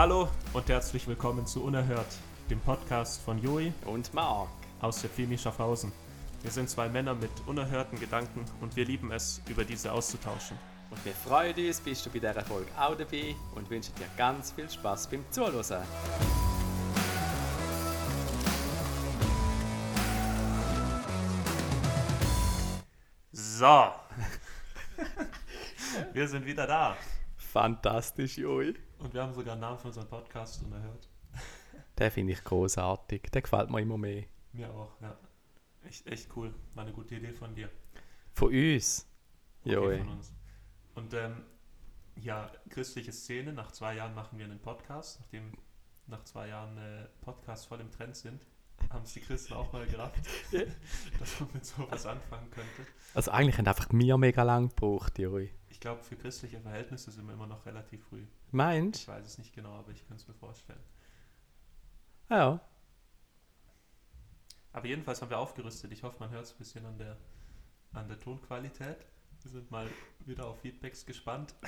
Hallo und herzlich willkommen zu Unerhört, dem Podcast von Joey Und Marc. aus der Filmi Schaffhausen. Wir sind zwei Männer mit unerhörten Gedanken und wir lieben es, über diese auszutauschen. Und wir freuen uns, bist du bei dieser Folge auch dabei und wünschen dir ganz viel Spaß beim Zuhören. So, wir sind wieder da Fantastisch, Joey. Und wir haben sogar einen Namen für unseren Podcast unerhört. Den finde ich großartig. Der gefällt mir immer mehr. Mir auch, ja. Echt, echt cool. War eine gute Idee von dir. Von uns. Okay, Joey. von uns. Und ähm, ja, christliche Szene, nach zwei Jahren machen wir einen Podcast, nachdem nach zwei Jahren äh, Podcasts voll im Trend sind, haben es die Christen auch mal gerafft, dass man mit sowas anfangen könnte. Also eigentlich haben einfach mir mega lang gebraucht, Joey. Ich glaube, für christliche Verhältnisse sind wir immer noch relativ früh. Meinst Ich weiß es nicht genau, aber ich kann es mir vorstellen. du? Ja. Aber jedenfalls haben wir aufgerüstet. Ich hoffe, man hört es ein bisschen an der, an der Tonqualität. Wir sind mal wieder auf Feedbacks gespannt.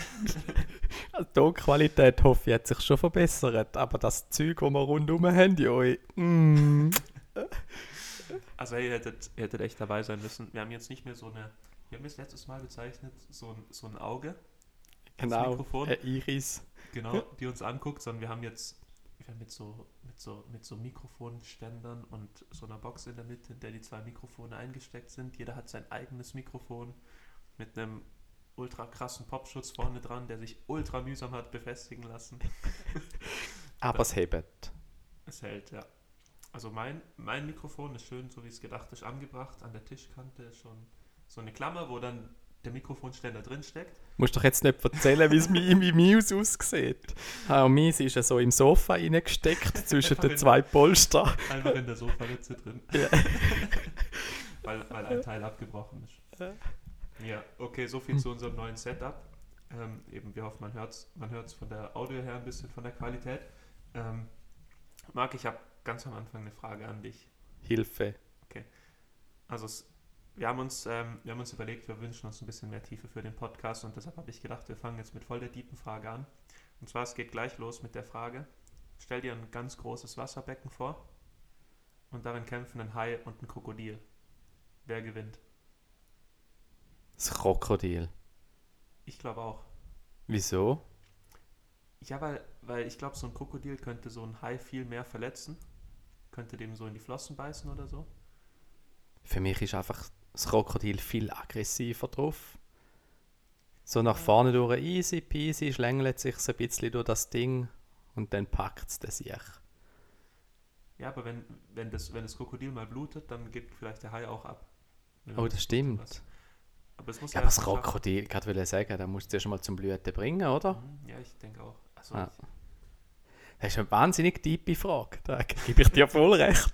Also die Tonqualität hoffe ich hat sich schon verbessert, aber das Zeug, das wir rundherum haben, Joey. Mm. Also ihr hättet, ihr hättet echt dabei sein müssen. Wir haben jetzt nicht mehr so eine, wir haben es letztes Mal bezeichnet, so ein, so ein Auge, Genau. Mikrofon. Ein Iris. genau, die uns anguckt, sondern wir haben jetzt wir haben mit so, mit so, mit so Mikrofonständern und so einer Box in der Mitte, in der die zwei Mikrofone eingesteckt sind. Jeder hat sein eigenes Mikrofon mit einem ultra krassen Popschutz vorne dran, der sich ultra mühsam hat befestigen lassen. Aber es hebt. Es hält, ja. Also mein, mein Mikrofon ist schön, so wie es gedacht ist, angebracht. An der Tischkante ist schon so eine Klammer, wo dann der Mikrofonständer drin steckt. musst doch jetzt nicht erzählen, wie es mi- wie meins aussieht. Auch meins ist ja so im Sofa reingesteckt, zwischen den zwei Polster. Einfach in der Sofaritze drin. Ja. weil, weil ein Teil abgebrochen ist. Ja. Ja, okay, so viel zu unserem neuen Setup. Ähm, eben, wir hoffen, man hört es man hört's von der Audio her ein bisschen von der Qualität. Ähm, Marc, ich habe ganz am Anfang eine Frage an dich. Hilfe. Also es, wir, haben uns, ähm, wir haben uns überlegt, wir wünschen uns ein bisschen mehr Tiefe für den Podcast und deshalb habe ich gedacht, wir fangen jetzt mit voll der tiefen Frage an. Und zwar, es geht gleich los mit der Frage, stell dir ein ganz großes Wasserbecken vor und darin kämpfen ein Hai und ein Krokodil. Wer gewinnt? Das Krokodil. Ich glaube auch. Wieso? Ja, weil, weil ich glaube, so ein Krokodil könnte so ein Hai viel mehr verletzen. Könnte dem so in die Flossen beißen oder so. Für mich ist einfach das Krokodil viel aggressiver drauf. So nach vorne durch easy peasy schlängelt sich ein bisschen durch das Ding und dann packt es das sich. Ja, aber wenn, wenn, das, wenn das Krokodil mal blutet, dann gibt vielleicht der Hai auch ab. Oh, das stimmt. Aber es muss Ja, aber das erst mal schaffen. Krokodil, ich sagen, da musst du zuerst mal zum Blüten bringen, oder? Mhm, Ja, ich denke auch. Also, Ah. Das ist eine wahnsinnig tiefe Frage. Da gebe ich dir voll recht.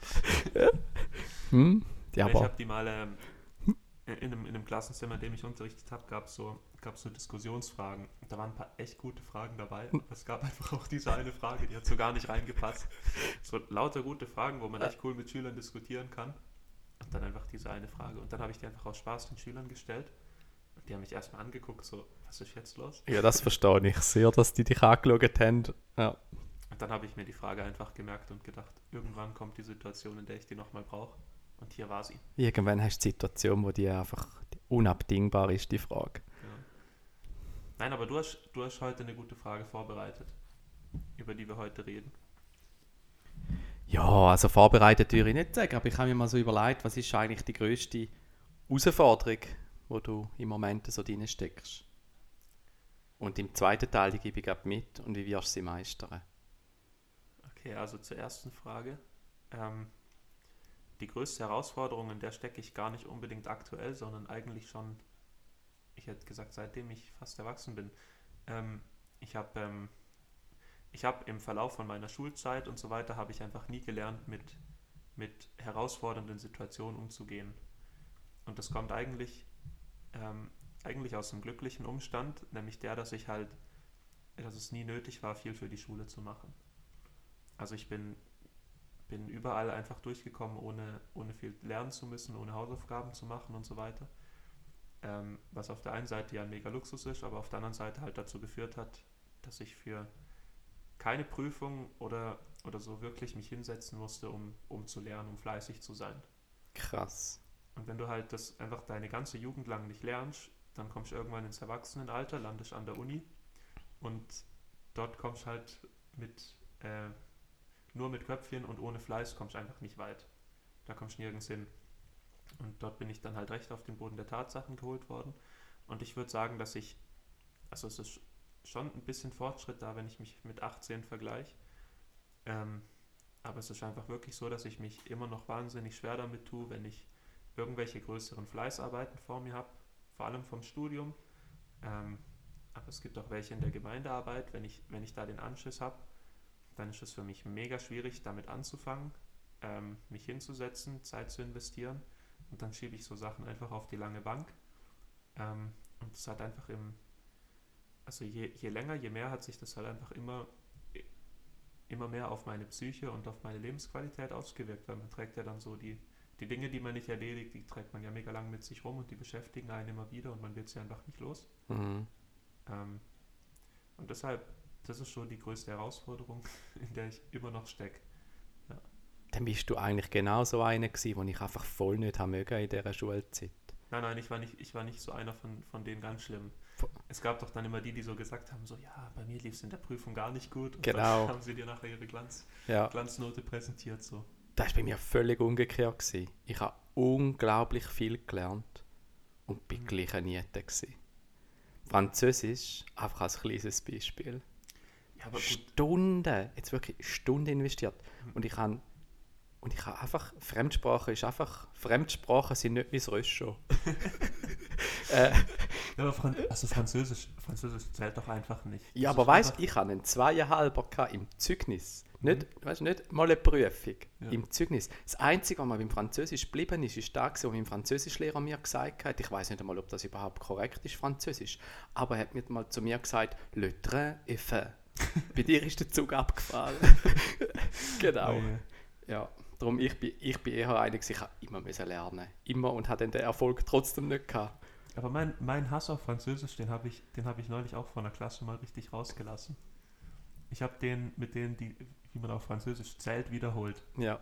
hm? Ja, ich habe die mal ähm, in, einem, in einem Klassenzimmer, in dem ich unterrichtet habe, gab es so, gab's so Diskussionsfragen. Und da waren ein paar echt gute Fragen dabei. Aber es gab einfach auch diese eine Frage, die hat so gar nicht reingepasst. So lauter gute Fragen, wo man echt cool mit Schülern diskutieren kann. Und dann einfach diese eine Frage. Und dann habe ich die einfach aus Spaß den Schülern gestellt. Und die haben mich erstmal angeguckt, so, was ist jetzt los? ja, das verstehe ich sehr, dass die dich angeschaut haben. Ja. Und dann habe ich mir die Frage einfach gemerkt und gedacht, irgendwann kommt die Situation, in der ich die nochmal brauche. Und hier war sie. Irgendwann hast du die Situation, wo die einfach unabdingbar ist, die Frage. Ja. Nein, aber du hast, du hast heute eine gute Frage vorbereitet, über die wir heute reden. Ja, also vorbereitet würde ich nicht sagen, aber ich habe mir mal so überlegt, was ist eigentlich die grösste Herausforderung, wo du im Moment so drin steckst. Und im zweiten Teil die gebe ich ab mit und wie wirst du sie meistern? Okay, also zur ersten Frage. Ähm, die größte Herausforderung, in der stecke ich gar nicht unbedingt aktuell, sondern eigentlich schon, ich hätte gesagt, seitdem ich fast erwachsen bin. Ähm, ich habe ähm, ich hab im Verlauf von meiner Schulzeit und so weiter, habe ich einfach nie gelernt, mit, mit herausfordernden Situationen umzugehen. Und das kommt eigentlich, ähm, eigentlich aus einem glücklichen Umstand, nämlich der, dass ich halt, dass es nie nötig war, viel für die Schule zu machen. Also ich bin, bin überall einfach durchgekommen, ohne, ohne viel lernen zu müssen, ohne Hausaufgaben zu machen und so weiter. Ähm, was auf der einen Seite ja ein mega Luxus ist, aber auf der anderen Seite halt dazu geführt hat, dass ich für keine Prüfung oder, oder so wirklich mich hinsetzen musste, um, um zu lernen, um fleißig zu sein. Krass. Und wenn du halt das einfach deine ganze Jugend lang nicht lernst, dann kommst du irgendwann ins Erwachsenenalter, landest an der Uni und dort kommst du halt mit äh, nur mit Köpfchen und ohne Fleiß kommst du einfach nicht weit. Da kommst du nirgends hin. Und dort bin ich dann halt recht auf den Boden der Tatsachen geholt worden. Und ich würde sagen, dass ich, also es ist schon ein bisschen Fortschritt da, wenn ich mich mit 18 vergleiche. Ähm, aber es ist einfach wirklich so, dass ich mich immer noch wahnsinnig schwer damit tue, wenn ich irgendwelche größeren Fleißarbeiten vor mir habe, vor allem vom Studium. Ähm, aber es gibt auch welche in der Gemeindearbeit. Wenn ich, wenn ich da den Anschiss habe, dann ist es für mich mega schwierig, damit anzufangen, ähm, mich hinzusetzen, Zeit zu investieren. Und dann schiebe ich so Sachen einfach auf die lange Bank. Ähm, und es hat einfach im, also je, je länger, je mehr hat sich das halt einfach immer, immer mehr auf meine Psyche und auf meine Lebensqualität ausgewirkt, weil man trägt ja dann so die, die Dinge, die man nicht erledigt, die trägt man ja mega lang mit sich rum und die beschäftigen einen immer wieder und man wird sie einfach nicht los. Mhm. Ähm, und deshalb, das ist schon die größte Herausforderung, in der ich immer noch stecke. Dann bist du eigentlich genau so einer gewesen, wo ich einfach voll nicht haben mögen in dieser Schulzeit. Nein, nein, ich war nicht, ich war nicht so einer von, von denen ganz schlimm. Es gab doch dann immer die, die so gesagt haben, so, ja, bei mir lief es in der Prüfung gar nicht gut. Und Genau. dann haben sie dir nachher ihre Glanz, Ja, Glanznote präsentiert, so. das war bei mir völlig umgekehrt. Gewesen. Ich habe unglaublich viel gelernt und bin Mhm. gleich ein Niete. Französisch, einfach als kleines Beispiel. Ja, Stunden, jetzt wirklich Stunden investiert. Mhm. Und ich habe und ich habe einfach, Fremdsprache ist einfach, Fremdsprachen sind nicht mein Röscho. äh, ja, aber Fran also Französisch, Französisch zählt doch einfach nicht. ja, Das aber weißt du, ich habe einen Zweieinhalber im Zeugnis. Nicht, weißt, nicht mal eine Prüfung Ja. im Zeugnis. Das Einzige, was mir beim Französisch geblieben ist, ist das, was mein Französischlehrer mir gesagt hat. Ich weiß nicht einmal, ob das überhaupt korrekt ist, Französisch. Aber er hat mir mal zu mir gesagt, Le train est fait. Bei dir ist der Zug abgefahren. genau. Oh je. Ja, darum ich bin, ich bin eher einer, gewesen, ich habe immer müssen lernen. Immer und habe dann den Erfolg trotzdem nicht gehabt. Aber mein, mein Hass auf Französisch, den habe ich, den habe ich neulich auch von der Klasse mal richtig rausgelassen. Ich habe den mit denen, die, wie man auf Französisch zählt, wiederholt. Ja,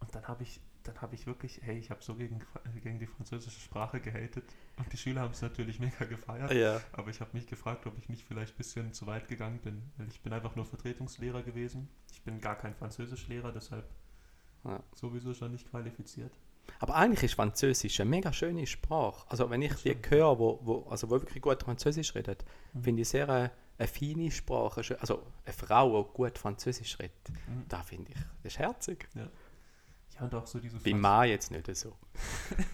Und dann habe ich, dann habe ich wirklich, hey, ich habe so gegen, gegen die französische Sprache gehatet. Und die Schüler haben es natürlich mega gefeiert. ja. Aber ich habe mich gefragt, ob ich nicht vielleicht ein bisschen zu weit gegangen bin. Weil ich bin einfach nur Vertretungslehrer gewesen. Ich bin gar kein Französischlehrer, deshalb Ja. sowieso schon nicht qualifiziert. Aber eigentlich ist Französisch eine mega schöne Sprache. Also wenn ich die höre, wo, wo, also wo wirklich gut Französisch redet, Mhm. finde ich sehr eine, eine feine Sprache. Also eine Frau, die gut Französisch redet, Mhm. da finde ich, das ist herzig. Ja, und auch so diese Bei Mann jetzt nicht so.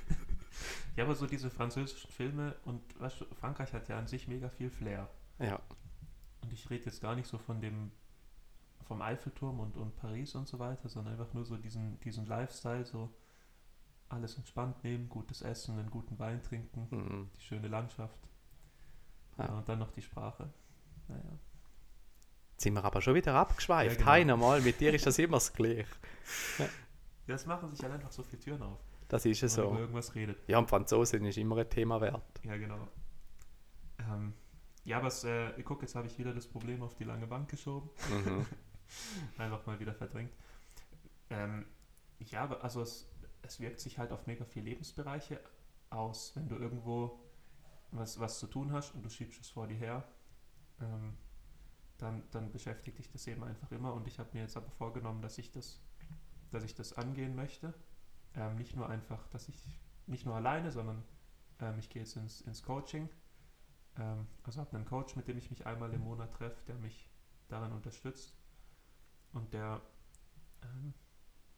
Ja, aber so diese französischen Filme und weißt du, Frankreich hat ja an sich mega viel Flair. Ja, Und ich rede jetzt gar nicht so von dem vom Eiffelturm und, und Paris und so weiter, sondern einfach nur so diesen, diesen Lifestyle, so alles entspannt nehmen, gutes Essen, einen guten Wein trinken, mhm. die schöne Landschaft. Ja. Ja. und dann noch die Sprache. Naja. Jetzt sind wir aber schon wieder abgeschweift. Ja, genau. Heiner mal, mit dir ist das immer das Gleiche. Ja, es machen sich halt einfach so viele Türen auf, Das ist es wenn man über so. irgendwas redet. Ja, und Franzosen ist immer ein Thema wert. Ja, genau. Ähm, ja, aber es, äh, guck, jetzt habe ich wieder das Problem auf die lange Bank geschoben. Mhm. einfach mal wieder verdrängt. Ähm, ja, aber also es, es wirkt sich halt auf mega viele Lebensbereiche aus, wenn du irgendwo was, was zu tun hast und du schiebst es vor dir her, ähm, dann, dann beschäftigt dich das eben einfach immer und ich habe mir jetzt aber vorgenommen, dass ich das, dass ich das angehen möchte. Ähm, nicht nur einfach, dass ich nicht nur alleine, sondern ähm, ich gehe jetzt ins, ins Coaching. Ähm, also habe einen Coach, mit dem ich mich einmal im Monat treffe, der mich darin unterstützt und der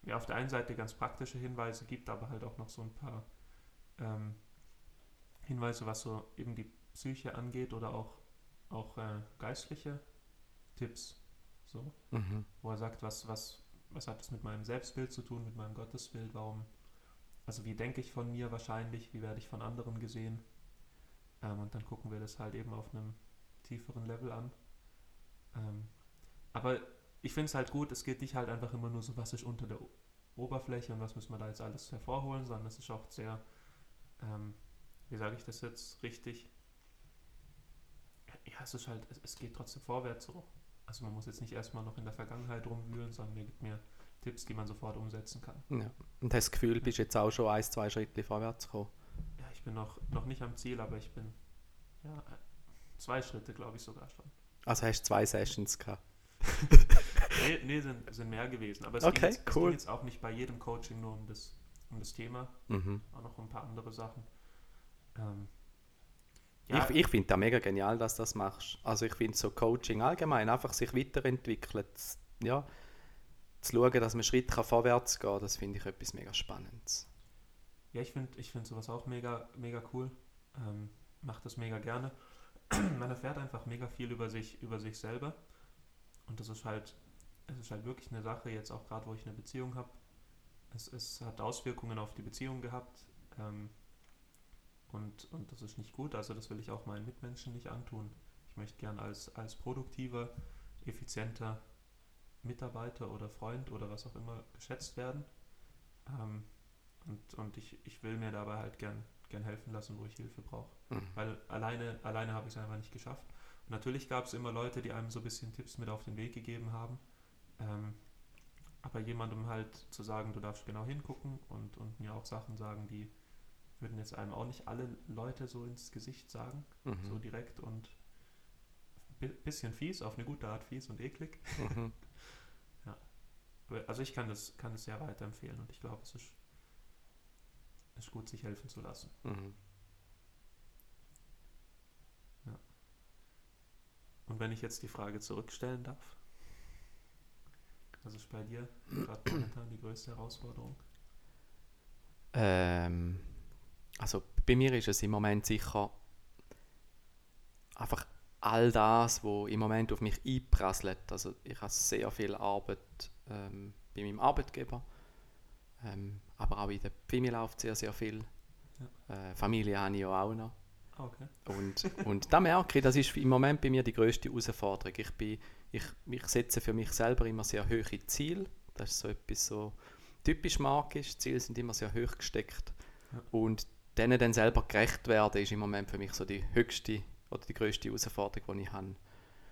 mir auf der einen Seite ganz praktische Hinweise gibt, aber halt auch noch so ein paar ähm, Hinweise, was so eben die Psyche angeht oder auch, auch äh, geistliche Tipps, so, Mhm. wo er sagt, was, was, was hat es mit meinem Selbstbild zu tun, mit meinem Gottesbild, warum, also wie denke ich von mir wahrscheinlich, wie werde ich von anderen gesehen ähm, und dann gucken wir das halt eben auf einem tieferen Level an. Ähm, aber ich finde es halt gut, es geht nicht halt einfach immer nur so, was ist unter der Oberfläche und was müssen wir da jetzt alles hervorholen, sondern es ist auch sehr, ähm, wie sage ich das jetzt richtig? Ja, es ist halt, es, es geht trotzdem vorwärts so. Also man muss jetzt nicht erstmal noch in der Vergangenheit rumwühlen, sondern er gibt mir Tipps, die man sofort umsetzen kann. Ja. Und hast das Gefühl, bist jetzt auch schon ein, zwei Schritte vorwärts gekommen? Ja, ich bin noch, noch nicht am Ziel, aber ich bin ja, zwei Schritte, glaube ich, sogar schon. Also hast du zwei Sessions gehabt? nee, nee sind, sind mehr gewesen. Aber es, Okay, ging jetzt, cool. es ging jetzt auch nicht bei jedem Coaching nur um das, um das Thema, Mhm. auch noch um ein paar andere Sachen. Ähm, ja, Ich, ich finde das mega genial, dass du das machst. Also ich finde so Coaching allgemein, einfach sich weiterentwickeln, z- ja, zu schauen, dass man Schritt kann vorwärts gehen das finde ich etwas mega Spannendes. Ja, ich finde ich find sowas auch mega, mega cool. Ähm, Mache das mega gerne. Man erfährt einfach mega viel über sich, über sich selber. Und das ist halt, es ist halt wirklich eine Sache, jetzt auch gerade, wo ich eine Beziehung habe. Es, es hat Auswirkungen auf die Beziehung gehabt. Ähm, und, und das ist nicht gut. Also das will ich auch meinen Mitmenschen nicht antun. Ich möchte gern als, als produktiver, effizienter Mitarbeiter oder Freund oder was auch immer geschätzt werden. Ähm, und, und ich, ich will mir dabei halt gern, gern helfen lassen, wo ich Hilfe brauche. Mhm. Weil alleine, alleine habe ich es einfach nicht geschafft. Und natürlich gab es immer Leute, die einem so ein bisschen Tipps mit auf den Weg gegeben haben. Ähm, aber jemandem halt zu sagen, du darfst genau hingucken und, und mir auch Sachen sagen, die würden jetzt einem auch nicht alle Leute so ins Gesicht sagen, Mhm. so direkt und bi bisschen fies, auf eine gute Art fies und eklig. Mhm. Aber- Also ich kann das, kann das sehr weiterempfehlen und ich glaube, es ist, ist gut, sich helfen zu lassen. Mhm. Und wenn ich jetzt die Frage zurückstellen darf, was ist bei dir gerade momentan die größte Herausforderung? Ähm, also bei mir ist es im Moment sicher einfach all das, wo im Moment auf mich einprasselt. Also ich habe sehr viel Arbeit ähm, bei meinem Arbeitgeber, ähm, aber auch in der Pfimi läuft sehr, sehr viel. Äh, Familie habe ich ja auch noch. Ah, okay. Und, und da merke ich, das ist im Moment bei mir die größte Herausforderung. Ich, bin, ich, ich setze für mich selber immer sehr hohe Ziele. Das ist so etwas so typisch magisch. Ziele sind immer sehr hoch gesteckt. Ja. Und denen dann selber gerecht werden, ist im Moment für mich so die höchste oder die größte Herausforderung, die ich habe.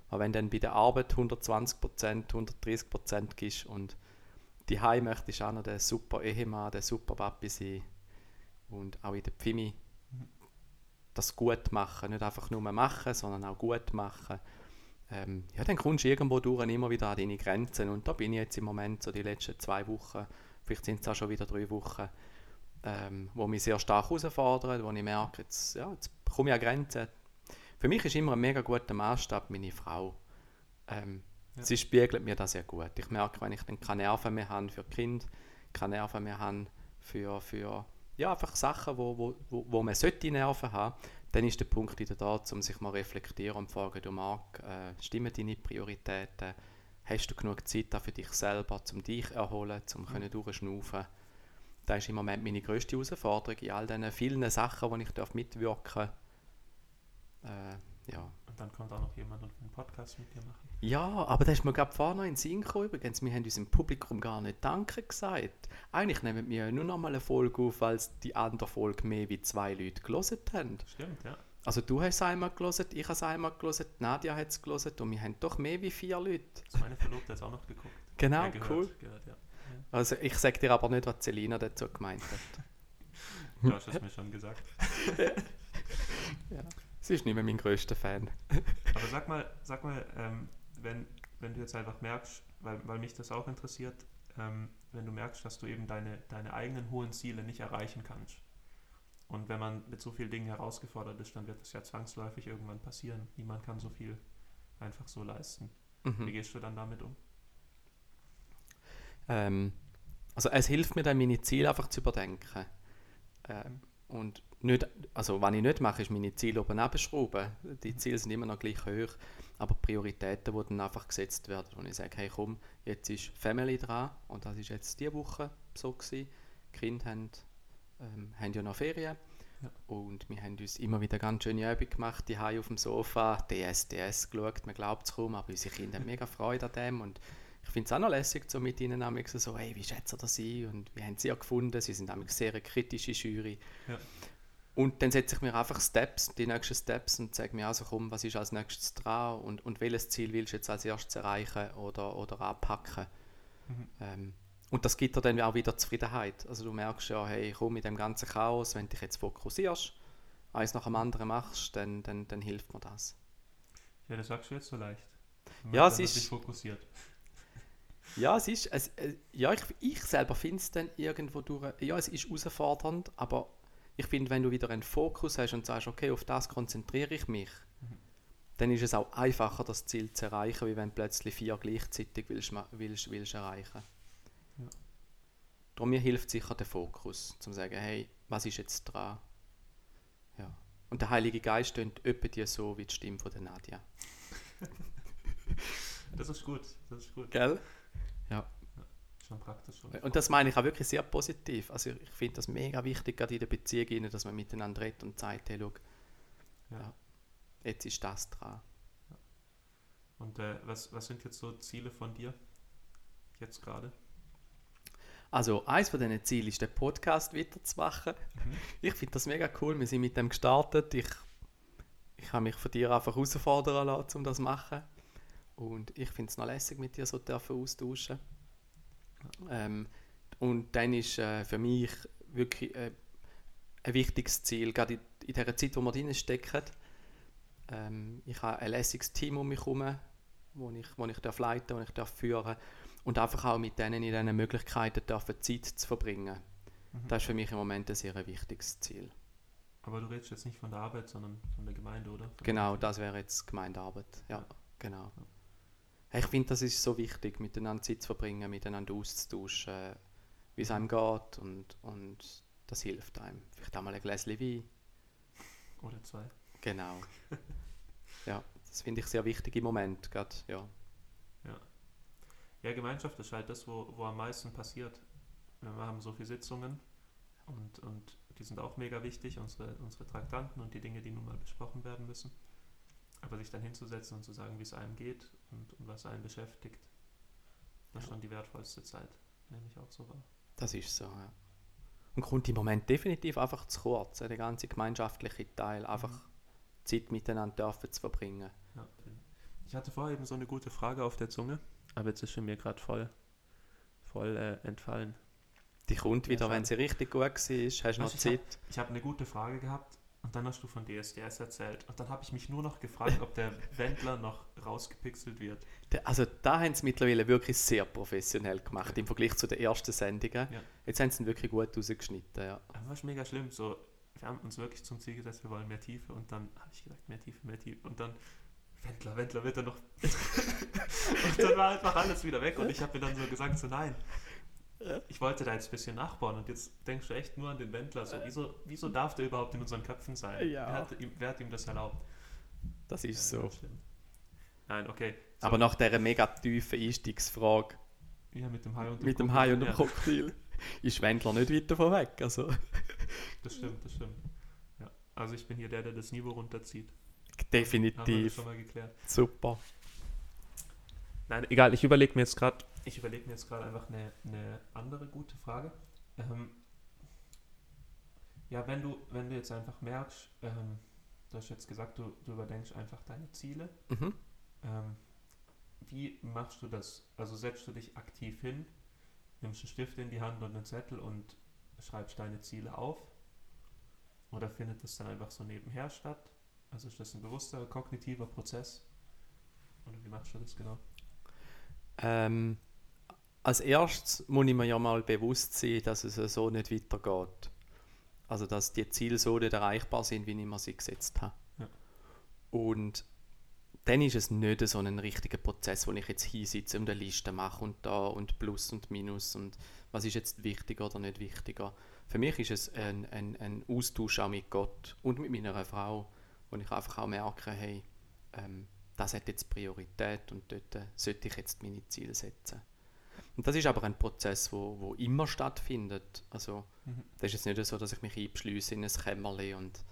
Aber wenn dann bei der Arbeit 120%, 130% gibst und die Heim möchtest auch noch der super Ehemann, der super Papi sein und auch in der Pfimi Mhm. das gut machen, nicht einfach nur machen, sondern auch gut machen. Ähm, ja, dann kommst du irgendwo durch immer wieder an deine Grenzen und da bin ich jetzt im Moment so die letzten zwei Wochen, vielleicht sind es auch schon wieder drei Wochen, ähm, wo mich sehr stark herausfordern, wo ich merke, jetzt, ja, jetzt komme ich an Grenzen. Für mich ist immer ein mega guter Maßstab meine Frau. Ähm, Ja. Sie spiegelt mir das sehr gut. Ich merke, wenn ich dann keine Nerven mehr habe für Kinder, keine Nerven mehr habe für, für ja, einfach Sachen, wo, wo, wo, wo man sollte Nerven haben, dann ist der Punkt wieder da, um sich mal reflektieren und zu fragen, du Marc, äh, stimmen deine Prioritäten? Hast du genug Zeit für dich selber, um dich zu erholen, um Mhm. durchschnaufen? Das ist im Moment meine grösste Herausforderung in all diesen vielen Sachen, wo ich mitwirken darf. Äh, ja. Und dann kommt auch noch jemand und will einen Podcast mit dir machen. Ja, aber da ist mir gerade noch in den Sinn gekommen, übrigens, wir haben unserem Publikum gar nicht Danke gesagt. Eigentlich nehmen wir ja nur noch mal eine Folge auf, weil es die andere Folge mehr wie zwei Leute gelesen haben. Stimmt, ja. Also du hast es einmal gelesen, ich habe es einmal gelesen, Nadia hat es gelesen und wir haben doch mehr wie vier Leute. Das ist meine Verlobte jetzt auch noch geguckt. Genau, Äh, gehört, cool. Gehört, ja. Also ich sage dir aber nicht, was Selina dazu gemeint hat. Du hast es mir schon gesagt. Sie ist nicht mehr mein grösster Fan. Aber sag mal, sag mal ähm, wenn, wenn du jetzt einfach merkst, weil, weil mich das auch interessiert, ähm, wenn du merkst, dass du eben deine, deine eigenen hohen Ziele nicht erreichen kannst. Und wenn man mit so vielen Dingen herausgefordert ist, dann wird das ja zwangsläufig irgendwann passieren. Niemand kann so viel einfach so leisten. Wie Mhm. gehst du dann damit um? Ähm, also es hilft mir dann, meine Ziele einfach zu überdenken. Ähm, und nicht, also was ich nicht mache, ist meine Ziele oben abschrauben. Die Ziele sind immer noch gleich hoch, aber die Prioritäten, die dann einfach gesetzt werden. Und ich sage, hey komm, jetzt ist Family dran und das ist jetzt diese Woche so gewesen. Die Kinder haben, ähm, haben ja noch Ferien Ja. und wir haben uns immer wieder ganz schöne Übungen gemacht, die auf dem Sofa, DSDS geschaut, man glaubt es kaum, aber unsere Kinder haben mega Freude an dem und ich finde es auch noch lässig, so mit ihnen manchmal so, hey, wie schätzt ihr das ein und wie haben sie ja gefunden? Sie sind nämlich sehr eine kritische Jury. Ja. Und dann setze ich mir einfach Steps, die nächsten Steps und sage mir also, komm, was ist als nächstes dran und, und welches Ziel willst du jetzt als erstes erreichen oder, oder anpacken. Mhm. Ähm, und das gibt dir dann auch wieder Zufriedenheit. Also du merkst ja, hey, komm mit dem ganzen Chaos, wenn du dich jetzt fokussierst, eins nach dem anderen machst, dann, dann, dann hilft mir das. Ja, das sagst du jetzt so leicht. Ja, es ist- fokussiert. Ja, es ist, es, äh, ja, ich, ich selber finde es dann irgendwo durch, ja, es ist herausfordernd, aber ich finde, wenn du wieder einen Fokus hast und sagst, okay, auf das konzentriere ich mich, Mhm. dann ist es auch einfacher, das Ziel zu erreichen, wie wenn du plötzlich vier gleichzeitig willst, willst, willst erreichen. Ja. Darum mir hilft sicher der Fokus, zum zu sagen, hey, was ist jetzt dran? Ja. Und der Heilige Geist tönt etwa dir so wie die Stimme von der Nadja. Das ist gut, das ist gut. Gell? Schon praktisch. Schon. Und das meine ich auch wirklich sehr positiv. Also ich finde das mega wichtig, gerade in der Beziehung, dass man miteinander redet und sagt, hey, schau, Ja. ja, jetzt ist das dran. Und äh, was, was sind jetzt so Ziele von dir? Jetzt gerade? Also eins von diesen Zielen ist, den Podcast weiterzumachen. Mhm. Ich finde das mega cool. Wir sind mit dem gestartet. Ich, ich habe mich von dir einfach herausfordern lassen, um das zu machen. Und ich finde es noch lässig, mit dir so dürfen austauschen. Ähm, und dann ist äh, für mich wirklich äh, ein wichtiges Ziel, gerade in, in dieser Zeit, wo wir drin stecken. Ähm, ich habe ein lässiges Team um mich herum, wo ich, wo ich darf leiten wo ich darf führen und einfach auch mit denen in diesen Möglichkeiten dürfen Zeit zu verbringen. Mhm. Das ist für mich im Moment ein sehr wichtiges Ziel. Aber du redest jetzt nicht von der Arbeit, sondern von der Gemeinde, oder? Von Genau, der- das wäre jetzt Gemeindearbeit. Ja, Ja. genau. Ich finde, das ist so wichtig, miteinander Zeit zu verbringen, miteinander auszutauschen, wie es einem geht und, und das hilft einem. Vielleicht auch mal ein Gläschen Wein. Oder zwei. Genau. ja, das finde ich sehr wichtig im Moment. Gerade, ja. Ja, Gemeinschaft ist halt das, wo, wo am meisten passiert. Wir haben so viele Sitzungen und, und die sind auch mega wichtig, unsere, unsere Traktanten und die Dinge, die nun mal besprochen werden müssen. Aber sich dann hinzusetzen und zu sagen, wie es einem geht und, und was einen beschäftigt, das ist Ja. schon die wertvollste Zeit, nehme ich auch so wahr. Das ist so, ja. Und kommt im Moment definitiv einfach zu kurz, der ganze gemeinschaftliche Teil, einfach Zeit miteinander dürfen zu verbringen. Ja. Ich hatte vorher eben so eine gute Frage auf der Zunge, aber jetzt ist sie mir gerade voll, voll äh, entfallen. Die kommt Ja, wieder, schade. wenn sie richtig gut war. Hast du noch Zeit? Ich habe eine gute Frage gehabt und dann hast du von DSDS erzählt. Und dann habe ich mich nur noch gefragt, ob der Wendler noch rausgepixelt wird. Also da haben sie mittlerweile wirklich sehr professionell gemacht im Vergleich zu den ersten Sendungen. Ja. Jetzt haben sie ihn wirklich gut rausgeschnitten. Ja. Aber das ist mega schlimm. So, wir haben uns wirklich zum Ziel gesetzt, wir wollen mehr Tiefe. Und dann habe ich gesagt, mehr Tiefe, mehr Tiefe. Und dann, Wendler, Wendler wird er noch. und dann war einfach alles wieder weg. Und ich habe mir dann so gesagt, so nein. Ich wollte da jetzt ein bisschen nachbauen und jetzt denkst du echt nur an den Wendler. So, wieso, wieso darf der überhaupt in unseren Köpfen sein? Ja. Wer, hat ihm, wer hat ihm das erlaubt? Das ist Ja, so. Nein, okay. So, Aber nach dieser mega tiefen Einstiegsfrage Ja, mit dem Hai und dem mit dem Hai und dem ja. Krokodil ist Wendler nicht weit davon weg. Also Das stimmt, das stimmt. Ja. Also ich bin hier der, der das Niveau runterzieht. Haben wir das definitiv schon mal geklärt. super. Nein, egal, ich überlege mir jetzt gerade, ich überlege mir jetzt gerade einfach eine, eine andere gute Frage. Ähm, ja, wenn du, wenn du jetzt einfach merkst, ähm, du hast jetzt gesagt, du, du überdenkst einfach deine Ziele. Mhm. Ähm, wie machst du das? Also setzt du dich aktiv hin, nimmst einen Stift in die Hand und einen Zettel und schreibst deine Ziele auf? Oder findet das dann einfach so nebenher statt? Also ist das ein bewusster, kognitiver Prozess? Oder wie machst du das genau? Ähm, als erstes muss ich mir ja mal bewusst sein, dass es so nicht weitergeht. Also dass die Ziele so nicht erreichbar sind, wie ich mir sie gesetzt habe. Ja. Und dann ist es nicht so ein richtiger Prozess, wo ich jetzt hinsitze und eine Liste mache und da und Plus und Minus und was ist jetzt wichtiger oder nicht wichtiger. Für mich ist es ein, ein, ein Austausch auch mit Gott und mit meiner Frau, wo ich einfach auch merke, hey, ähm, das hat jetzt Priorität und dort äh, sollte ich jetzt meine Ziele setzen. Und das ist aber ein Prozess, wo, wo immer stattfindet. Also Mhm. das ist jetzt nicht so, dass ich mich einbeschließe in ein Kämmerchen und,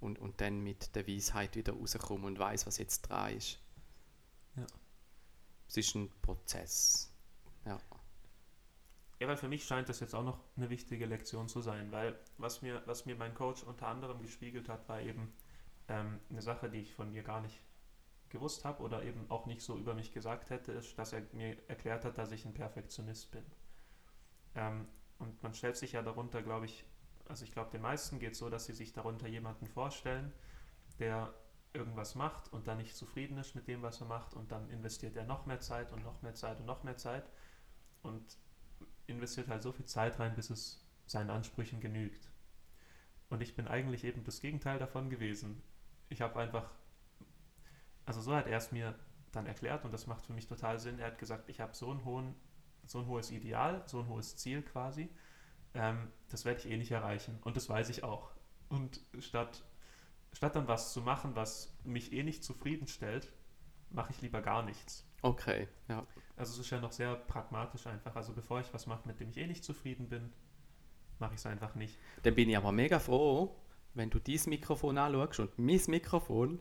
und, und dann mit der Weisheit wieder rauskomme und weiß, was jetzt dran ist. Ja. Es ist ein Prozess. Ja. Ja, Ja, weil für mich scheint das jetzt auch noch eine wichtige Lektion zu sein, weil was mir, was mir mein Coach unter anderem gespiegelt hat, war eben ähm, eine Sache, die ich von mir gar nicht gewusst habe oder eben auch nicht so über mich gesagt hätte, ist, dass er mir erklärt hat, dass ich ein Perfektionist bin. Ähm, und man stellt sich ja darunter, glaube ich, also ich glaube, den meisten geht es so, dass sie sich darunter jemanden vorstellen, der irgendwas macht und dann nicht zufrieden ist mit dem, was er macht und dann investiert er noch mehr Zeit und noch mehr Zeit und noch mehr Zeit und investiert halt so viel Zeit rein, bis es seinen Ansprüchen genügt. Und ich bin eigentlich eben das Gegenteil davon gewesen. Ich habe einfach, also so hat er es mir dann erklärt und das macht für mich total Sinn. Er hat gesagt, ich habe so einen hohen, so ein hohes Ideal, so ein hohes Ziel quasi. Ähm, das werde ich eh nicht erreichen und das weiß ich auch. Und statt, statt dann was zu machen, was mich eh nicht zufriedenstellt, mache ich lieber gar nichts. Okay, ja. Also es ist ja noch sehr pragmatisch einfach. Also bevor ich was mache, mit dem ich eh nicht zufrieden bin, mache ich es einfach nicht. Dann bin ich aber mega froh, wenn du dieses Mikrofon anschaust und mein Mikrofon,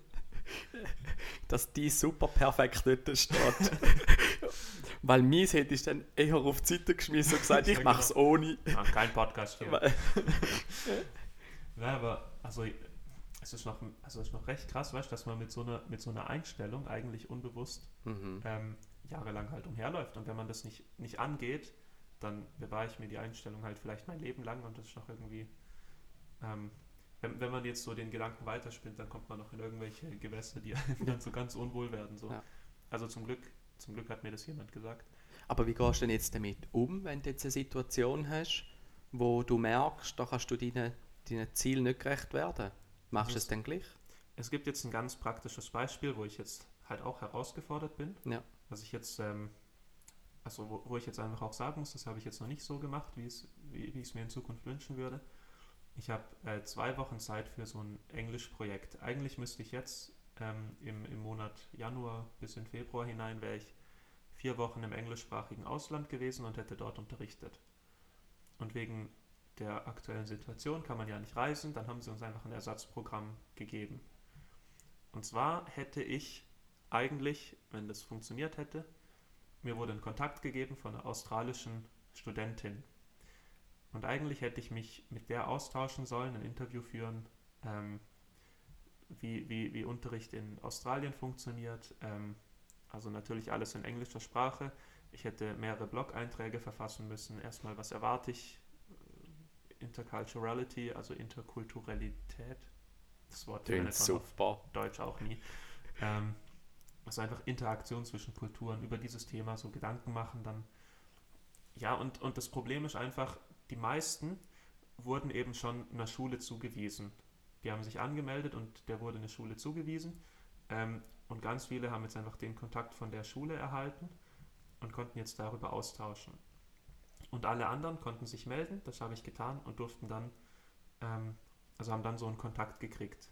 dass die super perfekt dort steht. Weil meins hätte ich dann eher auf die Seite geschmissen und gesagt, ich mache es ohne. Ah, kein Podcast hier. Ja, aber also es ist noch, also es ist noch recht krass, weißt du, dass man mit so einer, mit so einer Einstellung eigentlich unbewusst Mhm. ähm, jahrelang halt umherläuft. Und wenn man das nicht, nicht angeht, dann bewahre ich mir die Einstellung halt vielleicht mein Leben lang und das ist noch irgendwie. Ähm, wenn, wenn man jetzt so den Gedanken weiterspinnt, dann kommt man noch in irgendwelche Gewässer, die dann so ganz unwohl werden. So. Ja. Also zum Glück, zum Glück hat mir das jemand gesagt. Aber wie gehst du denn jetzt damit um, wenn du jetzt eine Situation hast, wo du merkst, da kannst du deinen, deinen Zielen nicht gerecht werden? Machst du es dann gleich? Es gibt jetzt ein ganz praktisches Beispiel, wo ich jetzt halt auch herausgefordert bin. Ja. Was ich jetzt, ähm, also wo, wo ich jetzt einfach auch sagen muss, das habe ich jetzt noch nicht so gemacht, wie, es, wie, wie ich es mir in Zukunft wünschen würde. Ich habe äh, zwei Wochen Zeit für so ein Englischprojekt. Eigentlich müsste ich jetzt ähm, im, im Monat Januar bis in Februar hinein, wäre ich vier Wochen im englischsprachigen Ausland gewesen und hätte dort unterrichtet. Und wegen der aktuellen Situation kann man ja nicht reisen, dann haben sie uns einfach ein Ersatzprogramm gegeben. Und zwar hätte ich eigentlich, wenn das funktioniert hätte, mir wurde ein Kontakt gegeben von einer australischen Studentin. Und eigentlich hätte ich mich mit der austauschen sollen, ein Interview führen, ähm, wie, wie, wie Unterricht in Australien funktioniert. Ähm, also natürlich alles in englischer Sprache. Ich hätte mehrere Blog-Einträge verfassen müssen. Erstmal, was erwarte ich? Interculturality, also Interkulturalität. Das Wort verwendet man auf super. Deutsch auch nie. Ähm, also einfach Interaktion zwischen Kulturen über dieses Thema so Gedanken machen dann. Ja, und, und das Problem ist einfach, die meisten wurden eben schon einer Schule zugewiesen. Die haben sich angemeldet und der wurde eine Schule zugewiesen. Ähm, und ganz viele haben jetzt einfach den Kontakt von der Schule erhalten und konnten jetzt darüber austauschen. Und alle anderen konnten sich melden, das habe ich getan und durften dann, ähm, also haben dann so einen Kontakt gekriegt.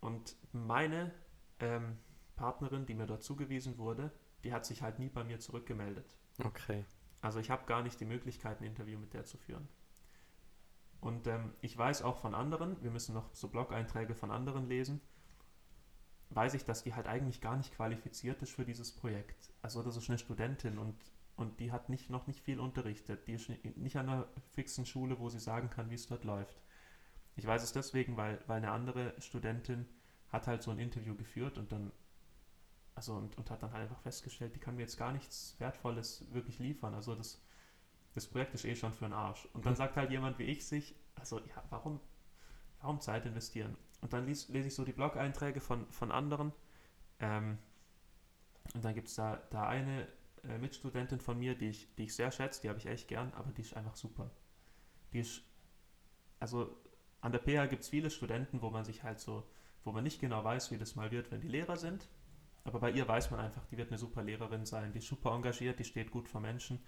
Und meine ähm, Partnerin, die mir dort zugewiesen wurde, die hat sich halt nie bei mir zurückgemeldet. Okay. Also ich habe gar nicht die Möglichkeit, ein Interview mit der zu führen. Und ähm, ich weiß auch von anderen, wir müssen noch so Blog-Einträge von anderen lesen, weiß ich, dass die halt eigentlich gar nicht qualifiziert ist für dieses Projekt. Also das ist eine Studentin und, und die hat nicht, noch nicht viel unterrichtet. Die ist ni- nicht an einer fixen Schule, wo sie sagen kann, wie es dort läuft. Ich weiß es deswegen, weil, weil eine andere Studentin hat halt so ein Interview geführt und dann also und, und hat dann halt einfach festgestellt, die kann mir jetzt gar nichts Wertvolles wirklich liefern. Also das, das Projekt ist eh schon für den Arsch. Und dann Mhm. sagt halt jemand wie ich sich, also ja, warum, warum Zeit investieren? Und dann lies, lese ich so die Blog-Einträge von, von anderen. Ähm, und dann gibt es da, da eine äh, Mitstudentin von mir, die ich, die ich sehr schätze, die habe ich echt gern, aber die ist einfach super. Die ist, also an der PH gibt es viele Studenten, wo man sich halt so, wo man nicht genau weiß, wie das mal wird, wenn die Lehrer sind. Aber bei ihr weiß man einfach, die wird eine super Lehrerin sein, die ist super engagiert, die steht gut vor Menschen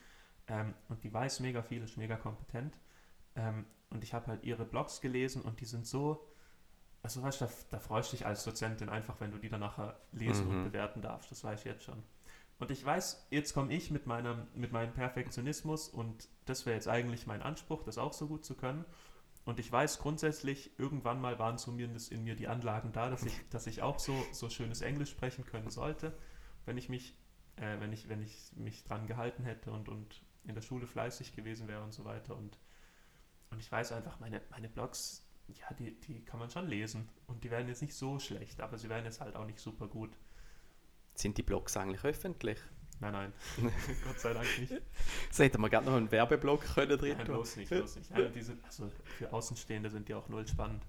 ähm, und die weiß mega viel, ist mega kompetent. Ähm, und ich habe halt ihre Blogs gelesen und die sind so, also weißt du, da, da freust du dich als Dozentin einfach, wenn du die dann nachher lesen und Mhm. bewerten darfst, das weiß ich jetzt schon. Und ich weiß, jetzt komme ich mit, meinem mit meinem Perfektionismus und das wäre jetzt eigentlich mein Anspruch, das auch so gut zu können. Und ich weiß grundsätzlich, irgendwann mal waren zumindest in mir die Anlagen da, dass ich, dass ich auch so, so schönes Englisch sprechen können sollte, wenn ich mich, äh, wenn ich, wenn ich mich dran gehalten hätte und, und in der Schule fleißig gewesen wäre und so weiter. Und, und ich weiß einfach, meine, meine Blogs, ja, die, die kann man schon lesen. Und die werden jetzt nicht so schlecht, aber sie werden jetzt halt auch nicht super gut. Sind die Blogs eigentlich öffentlich? Nein, nein. Gott sei Dank nicht. Das hätte man gerade noch einen Werbeblog können drin Nein, bloß nicht, bloß nicht. Also, diese, also für Außenstehende sind die auch null spannend.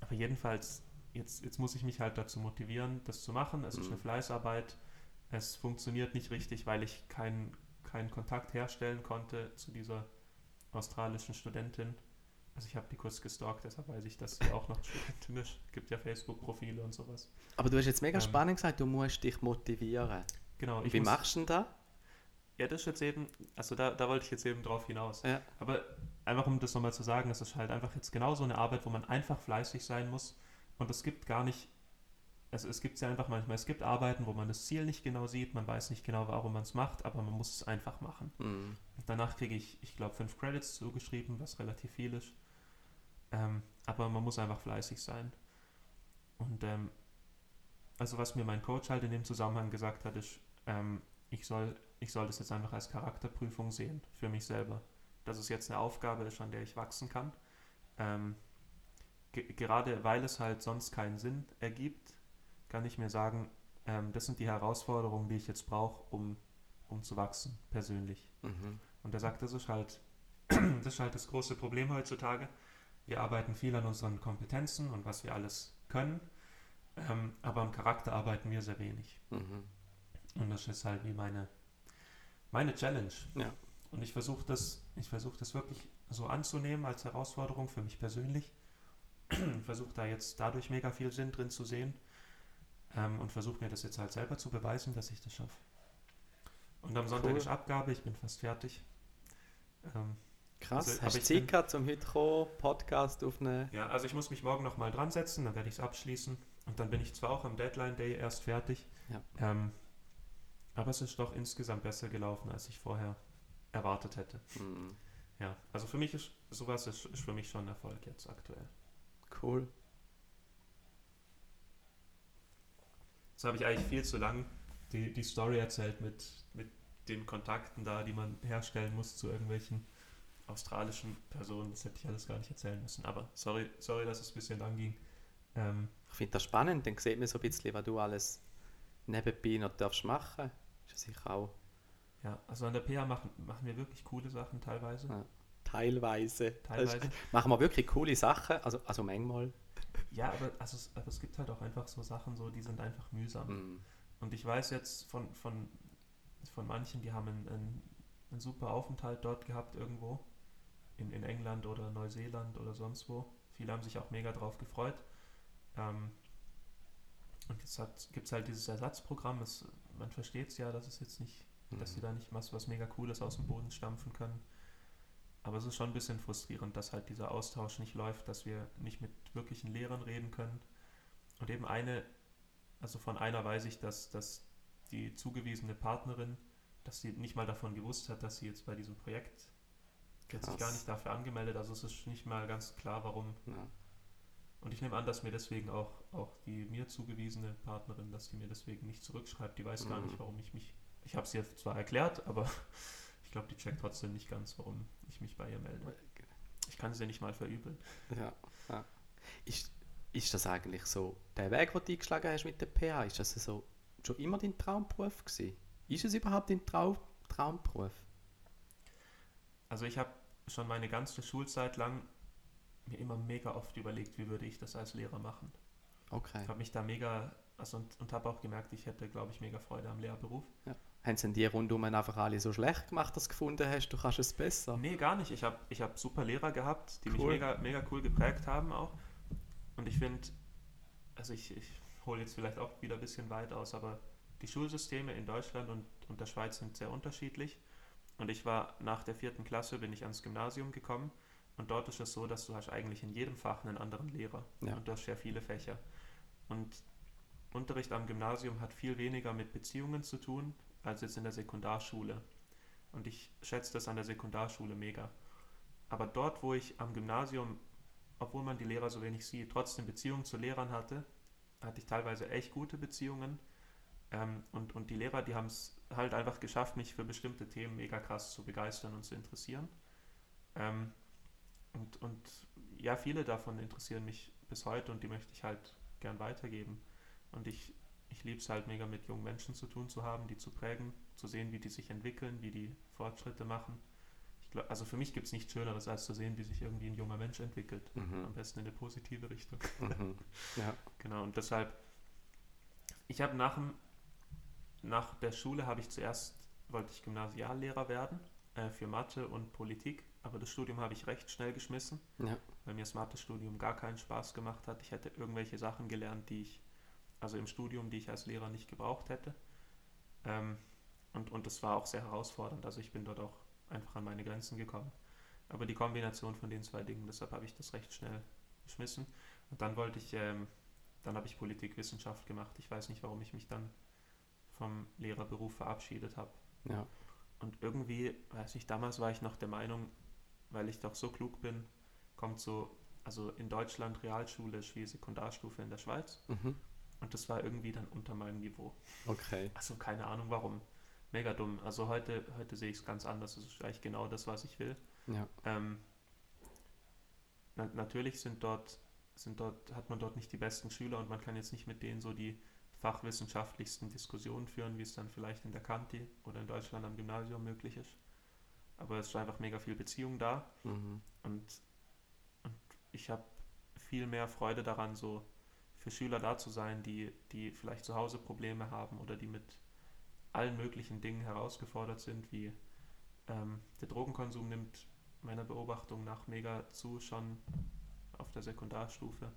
Aber jedenfalls, jetzt, jetzt muss ich mich halt dazu motivieren, das zu machen. Es ist Mhm. eine Fleißarbeit. Es funktioniert nicht richtig, weil ich keinen keinen Kontakt herstellen konnte zu dieser australischen Studentin. Also ich habe die kurz gestalkt, deshalb weiß ich, dass sie auch noch Studentin ist. Gibt ja Facebook-Profile und sowas. Aber du hast jetzt mega Ähm. spannend gesagt, du musst dich motivieren. Genau. Ich Wie muss- machst du denn das? Ja, das ist jetzt eben, also da, da wollte ich jetzt eben drauf hinaus. Ja. Aber einfach um das nochmal zu sagen, es ist halt einfach jetzt genau so eine Arbeit, wo man einfach fleißig sein muss. Und es gibt gar nicht, also es gibt es ja einfach manchmal, es gibt Arbeiten, wo man das Ziel nicht genau sieht, man weiß nicht genau, warum man es macht, aber man muss es einfach machen. Hm. Und danach kriege ich, ich glaube, fünf Credits zugeschrieben, was relativ viel ist. Ähm, aber man muss einfach fleißig sein. Und ähm, also was mir mein Coach halt in dem Zusammenhang gesagt hat, ist, ähm, ich, soll, ich soll das jetzt einfach als Charakterprüfung sehen für mich selber. Dass es jetzt eine Aufgabe ist, an der ich wachsen kann. Ähm, ge gerade weil es halt sonst keinen Sinn ergibt, kann ich mir sagen, ähm, das sind die Herausforderungen, die ich jetzt brauche, um, um zu wachsen, persönlich. Mhm. Und er sagt, das ist halt das ist halt das große Problem heutzutage. Wir arbeiten viel an unseren Kompetenzen und was wir alles können, ähm, aber am Charakter arbeiten wir sehr wenig. Mhm. Und das ist halt wie meine, meine Challenge. Ja. Und ich versuche das, ich versuche das wirklich so anzunehmen als Herausforderung für mich persönlich. versuche da jetzt dadurch mega viel Sinn drin zu sehen ähm, und versuche mir das jetzt halt selber zu beweisen, dass ich das schaffe. Und am Sonntag Cool. ist Abgabe, ich bin fast fertig. Ähm, Krass. Also, Hast du ich Zeit gehabt, um heute kommen, Podcast aufnehmen? Ja, also ich muss mich morgen nochmal dran setzen, dann werde ich es abschließen. Und dann bin ich zwar auch am Deadline Day erst fertig, Ja. ähm, aber es ist doch insgesamt besser gelaufen, als ich vorher erwartet hätte. Mhm. Ja, also für mich ist sowas ist, ist für mich schon ein Erfolg jetzt aktuell. Cool. Jetzt habe ich eigentlich viel zu lang die, die Story erzählt mit, mit den Kontakten da, die man herstellen muss zu irgendwelchen australischen Personen. Das hätte ich alles gar nicht erzählen müssen. Aber sorry, sorry dass es ein bisschen lang ging. Ähm, Ich finde das spannend, dann sieht man so ein bisschen, was du alles nebenbei noch darfst machen. Ist ja sicher auch ja, also an der PA machen, machen wir wirklich coole Sachen teilweise. Ja. teilweise. Teilweise. ist, machen wir wirklich coole Sachen, also, also manchmal. Ja, aber, also, es- aber es gibt halt auch einfach so Sachen, so, die sind einfach mühsam. Mhm. Und ich weiß jetzt von, von, von manchen, die haben einen, einen, einen super Aufenthalt dort gehabt irgendwo. In, in England oder Neuseeland oder sonst wo. Viele haben sich auch mega drauf gefreut. Ähm, und jetzt gibt es halt dieses Ersatzprogramm. Es, man versteht es ja, dass es jetzt nicht, dass sie Mhm. da nicht was, was mega Cooles aus dem Boden stampfen können. Aber es ist schon ein bisschen frustrierend, dass halt dieser Austausch nicht läuft, dass wir nicht mit wirklichen Lehrern reden können. Und eben eine, also von einer weiß ich, dass, dass die zugewiesene Partnerin, dass sie nicht mal davon gewusst hat, dass sie jetzt bei diesem Projekt, hat sich gar nicht dafür angemeldet, also es ist nicht mal ganz klar, warum. Ja. Und ich nehme an, dass mir deswegen auch, auch die mir zugewiesene Partnerin, dass die mir deswegen nicht zurückschreibt, die weiß gar Mhm. nicht, warum ich mich, ich habe es ihr zwar erklärt, aber ich glaube, die checkt trotzdem nicht ganz, warum ich mich bei ihr melde. Ich kann sie nicht mal verübeln. Ja, ja. Ist, ist das eigentlich so, der Weg, den du eingeschlagen hast mit der PH, ist das so schon immer dein Traumberuf gewesen? Ist es überhaupt dein Trau Traumberuf? Also ich habe schon meine ganze Schulzeit lang mir immer mega oft überlegt, wie würde ich das als Lehrer machen. Okay. Ich habe mich da mega, also und, und habe auch gemerkt, ich hätte, glaube ich, mega Freude am Lehrberuf. Haben sie die rundum einfach alle so schlecht gemacht, dass du gefunden hast, du kannst es besser? Nee, gar nicht. Ich habe ich hab super Lehrer gehabt, die mich Cool. mega, mega cool geprägt haben auch. Und ich finde, also ich, ich hole jetzt vielleicht auch wieder ein bisschen weit aus, aber die Schulsysteme in Deutschland und, und der Schweiz sind sehr unterschiedlich. Und ich war nach der vierten Klasse, bin ich ans Gymnasium gekommen. Und dort ist es so, dass du hast eigentlich in jedem Fach einen anderen Lehrer. Ja. Und du hast sehr viele Fächer. Und Unterricht am Gymnasium hat viel weniger mit Beziehungen zu tun, als jetzt in der Sekundarschule. Und ich schätze das an der Sekundarschule mega. Aber dort, wo ich am Gymnasium, obwohl man die Lehrer so wenig sieht, trotzdem Beziehungen zu Lehrern hatte, hatte ich teilweise echt gute Beziehungen. Ähm, und, und die Lehrer, die haben es halt einfach geschafft, mich für bestimmte Themen mega krass zu begeistern und zu interessieren. Ähm, und, und ja, viele davon interessieren mich bis heute und die möchte ich halt gern weitergeben. Und ich, ich liebe es halt mega mit jungen Menschen zu tun zu haben, die zu prägen, zu sehen, wie die sich entwickeln, wie die Fortschritte machen. Glaub, also für mich gibt es nichts Schöneres, als zu sehen, wie sich irgendwie ein junger Mensch entwickelt. Mhm. Am besten in eine positive Richtung. Mhm. Ja. genau, und deshalb, ich habe nach, nach der Schule habe ich zuerst, wollte ich Gymnasiallehrer werden äh, für Mathe und Politik, aber das Studium habe ich recht schnell geschmissen, ja. weil mir das Mathe-Studium gar keinen Spaß gemacht hat. Ich hätte irgendwelche Sachen gelernt, die ich, also im Studium, die ich als Lehrer nicht gebraucht hätte. Ähm, und, und das war auch sehr herausfordernd. Also ich bin dort auch einfach an meine Grenzen gekommen. Aber die Kombination von den zwei Dingen, deshalb habe ich das recht schnell geschmissen. Und dann wollte ich, ähm, dann habe ich Politikwissenschaft gemacht. Ich weiß nicht, warum ich mich dann vom Lehrerberuf verabschiedet habe. Ja. Und irgendwie, weiß ich, damals war ich noch der Meinung, weil ich doch so klug bin, kommt so, also in Deutschland Realschule wie Sekundarstufe in der Schweiz. Mhm. Und das war irgendwie dann unter meinem Niveau. Okay. Also keine Ahnung warum mega dumm. Also heute, heute sehe ich es ganz anders. Das ist eigentlich genau das, was ich will. Ja. Ähm, na, natürlich sind dort, sind dort, hat man dort nicht die besten Schüler und man kann jetzt nicht mit denen so die fachwissenschaftlichsten Diskussionen führen, wie es dann vielleicht in der Kanti oder in Deutschland am Gymnasium möglich ist. Aber es ist einfach mega viel Beziehung da mhm. und, und ich habe viel mehr Freude daran, so für Schüler da zu sein, die, die vielleicht zu Hause Probleme haben oder die mit allen möglichen Dingen herausgefordert sind, wie ähm, der Drogenkonsum nimmt meiner Beobachtung nach mega zu, schon auf der Sekundarstufe.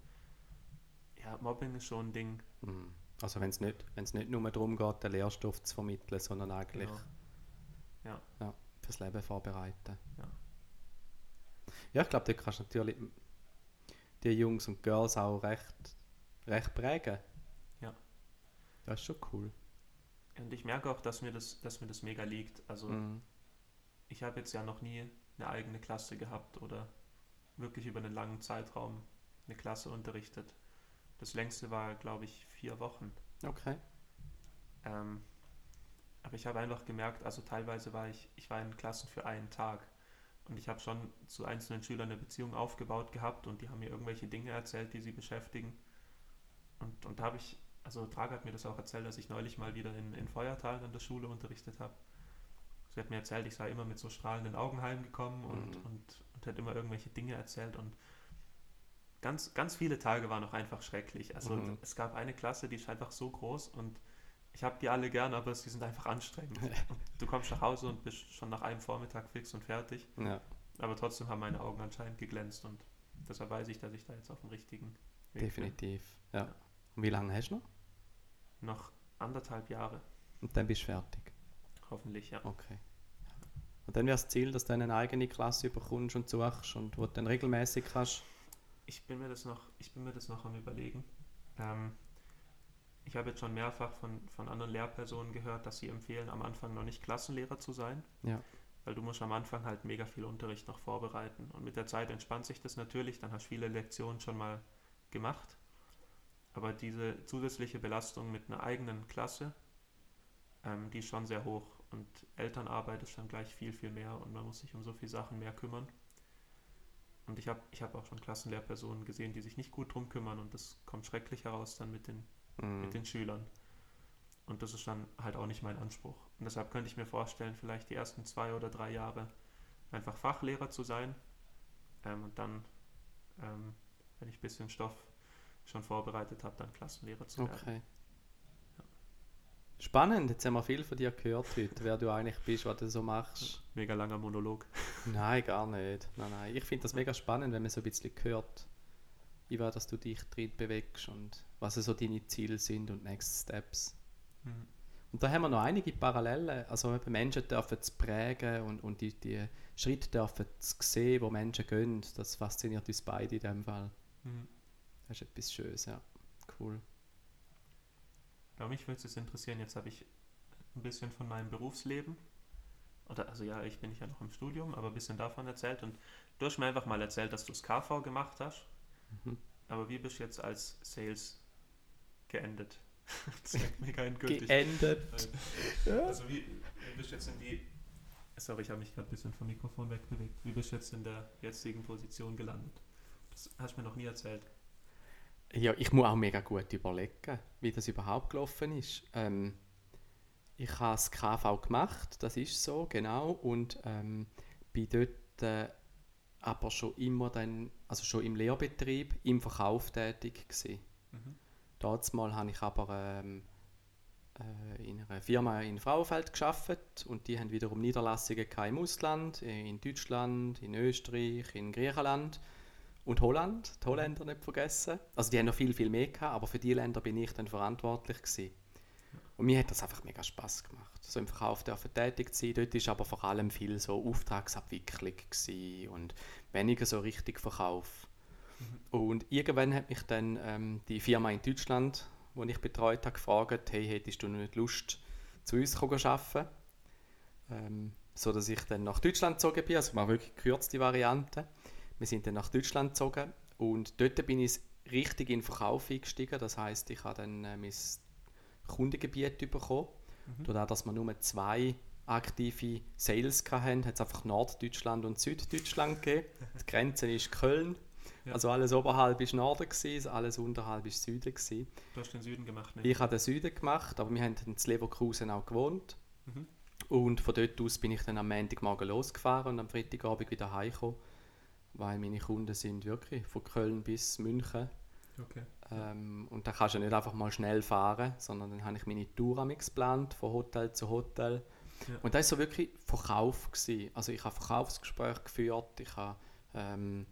Ja, Mobbing ist schon ein Ding. Mhm. Also wenn es nicht, nicht nur darum geht, den Lehrstoff zu vermitteln, sondern eigentlich genau. ja. Ja, fürs Leben vorbereiten. Ja, ja ich glaube, da kannst du natürlich die Jungs und Girls auch recht, recht prägen. Ja. Das ist schon cool. Und ich merke auch, dass mir das, dass mir das mega liegt. Also mhm. ich habe jetzt ja noch nie eine eigene Klasse gehabt oder wirklich über einen langen Zeitraum eine Klasse unterrichtet. Das längste war, glaube ich, vier Wochen. Okay. Ähm, aber ich habe einfach gemerkt, also teilweise war ich, ich war in Klassen für einen Tag und ich habe schon zu einzelnen Schülern eine Beziehung aufgebaut gehabt und die haben mir irgendwelche Dinge erzählt, die sie beschäftigen. Und, und da habe ich also Trager hat mir das auch erzählt, dass ich neulich mal wieder in, in Feuertal an der Schule unterrichtet habe. Sie hat mir erzählt, ich sei immer mit so strahlenden Augen heimgekommen und, mhm. und, und hat immer irgendwelche Dinge erzählt und ganz, ganz viele Tage waren auch einfach schrecklich. Also mhm. es gab eine Klasse, die ist einfach so groß und ich habe die alle gern, aber sie sind einfach anstrengend. du kommst nach Hause und bist schon nach einem Vormittag fix und fertig. Ja. Aber trotzdem haben meine Augen anscheinend geglänzt und deshalb weiß ich, dass ich da jetzt auf dem richtigen Weg Definitiv, bin. ja. Und wie lange hast du noch? Noch anderthalb Jahre. Und dann bist du fertig? Hoffentlich, ja. Okay. Und dann wäre das Ziel, dass du eine eigene Klasse bekommst und suchst und wo du dann regelmäßig kannst? Ich bin mir das noch, ich bin mir das noch am überlegen. Ähm, ich habe jetzt schon mehrfach von, von anderen Lehrpersonen gehört, dass sie empfehlen, am Anfang noch nicht Klassenlehrer zu sein. Ja. Weil du musst am Anfang halt mega viel Unterricht noch vorbereiten. Und mit der Zeit entspannt sich das natürlich, dann hast du viele Lektionen schon mal gemacht. Aber diese zusätzliche Belastung mit einer eigenen Klasse, ähm, die ist schon sehr hoch. Und Elternarbeit ist dann gleich viel, viel mehr und man muss sich um so viele Sachen mehr kümmern. Und ich habe ich hab auch schon Klassenlehrpersonen gesehen, die sich nicht gut drum kümmern und das kommt schrecklich heraus dann mit den, mhm. mit den Schülern. Und das ist dann halt auch nicht mein Anspruch. Und deshalb könnte ich mir vorstellen, vielleicht die ersten zwei oder drei Jahre einfach Fachlehrer zu sein ähm, und dann, ähm, wenn ich ein bisschen Stoff schon vorbereitet habe, dann Klassenlehrer zu werden. Okay. Ja. Spannend, jetzt haben wir viel von dir gehört heute, wer du eigentlich bist, was du so machst. Mega langer Monolog. Nein, gar nicht. Nein, nein. Ich finde das mega spannend, wenn man so ein bisschen hört, wie war, dass du dich drin bewegst und was so deine Ziele sind und Next Steps. Mhm. Und da haben wir noch einige Parallelen. Also Menschen dürfen zu prägen und, und die, die Schritte dürfen zu sehen, wo Menschen gehen. Das fasziniert uns beide in dem Fall. Mhm. Das ist etwas Schönes, ja. Cool. Ja, mich würde es interessieren, jetzt habe ich ein bisschen von meinem Berufsleben, oder also ja, ich bin ja noch im Studium, aber ein bisschen davon erzählt und du hast mir einfach mal erzählt, dass du das KV gemacht hast, mhm. aber wie bist du jetzt als Sales geendet? das ist mega endgültig. Geendet. Also wie, wie bist du jetzt in die... Sorry, ich habe mich gerade ein bisschen vom Mikrofon wegbewegt. Wie bist du jetzt in der jetzigen Position gelandet? Das hast du mir noch nie erzählt. Ja, ich muss auch mega gut überlegen, wie das überhaupt gelaufen ist. Ähm, ich habe das KV gemacht, das ist so, genau, und ähm, bin dort äh, aber schon immer dann, also schon im Lehrbetrieb, im Verkauf tätig gewesen. Mhm. Dort mal habe ich aber ähm, äh, in einer Firma in Frauenfeld geschafft und die haben wiederum Niederlassungen im Ausland, in Deutschland, in Österreich, in Griechenland und Holland, die Holländer nicht vergessen. Also die haben noch viel, viel mehr gehabt, aber für die Länder bin ich dann verantwortlich gewesen. Und mir hat das einfach mega Spaß gemacht. So im Verkauf dürfen tätig zu sein. Dort war aber vor allem viel so Auftragsabwicklung und weniger so richtig Verkauf. Mhm. Und irgendwann hat mich dann ähm, die Firma in Deutschland, die ich betreut habe, gefragt, hey, hättest du nicht Lust, zu uns zu arbeiten? Ähm, so dass ich dann nach Deutschland gezogen bin, also mal wirklich gekürzte Variante. Wir sind dann nach Deutschland gezogen und dort bin ich richtig in den Verkauf eingestiegen. Das heißt, ich habe dann äh, mein Kundengebiet bekommen. Mhm. Dadurch, dass wir nur zwei aktive Sales hatten, hat es einfach Norddeutschland und Süddeutschland gegeben. Die Grenze ist Köln. Ja. Also alles oberhalb war Norden, gewesen, alles unterhalb war Süden. Gewesen. Du hast den Süden gemacht, nicht? Ich habe den Süden gemacht, aber wir haben in Leverkusen auch gewohnt. Mhm. Und von dort aus bin ich dann am Montagmorgen losgefahren und am Freitagabend wieder heimgekommen weil meine Kunden sind wirklich von Köln bis München. Okay. Ähm, und da kannst du nicht einfach mal schnell fahren, sondern dann habe ich meine Tour geplant, von Hotel zu Hotel. Ja. Und das war so wirklich Verkauf. Gewesen. Also ich habe Verkaufsgespräche geführt, ich habe ähm,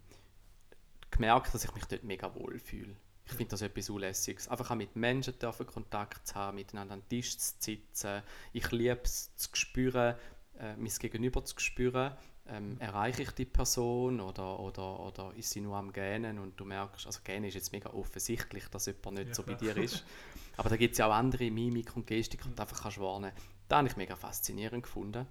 gemerkt, dass ich mich dort mega wohl fühle. Ich finde das etwas Unlässiges. Einfach auch mit Menschen dürfen Kontakt zu haben, miteinander an den Tisch zu sitzen. Ich liebe es zu spüren, äh, mein Gegenüber zu spüren ähm, erreiche ich die Person oder, oder, oder ist sie nur am Gähnen und du merkst, also Gähnen ist jetzt mega offensichtlich, dass jemand nicht ja, so bei dir ist. Aber da gibt es ja auch andere Mimik und Gestik und einfach kannst warnen. Das habe ich mega faszinierend gefunden.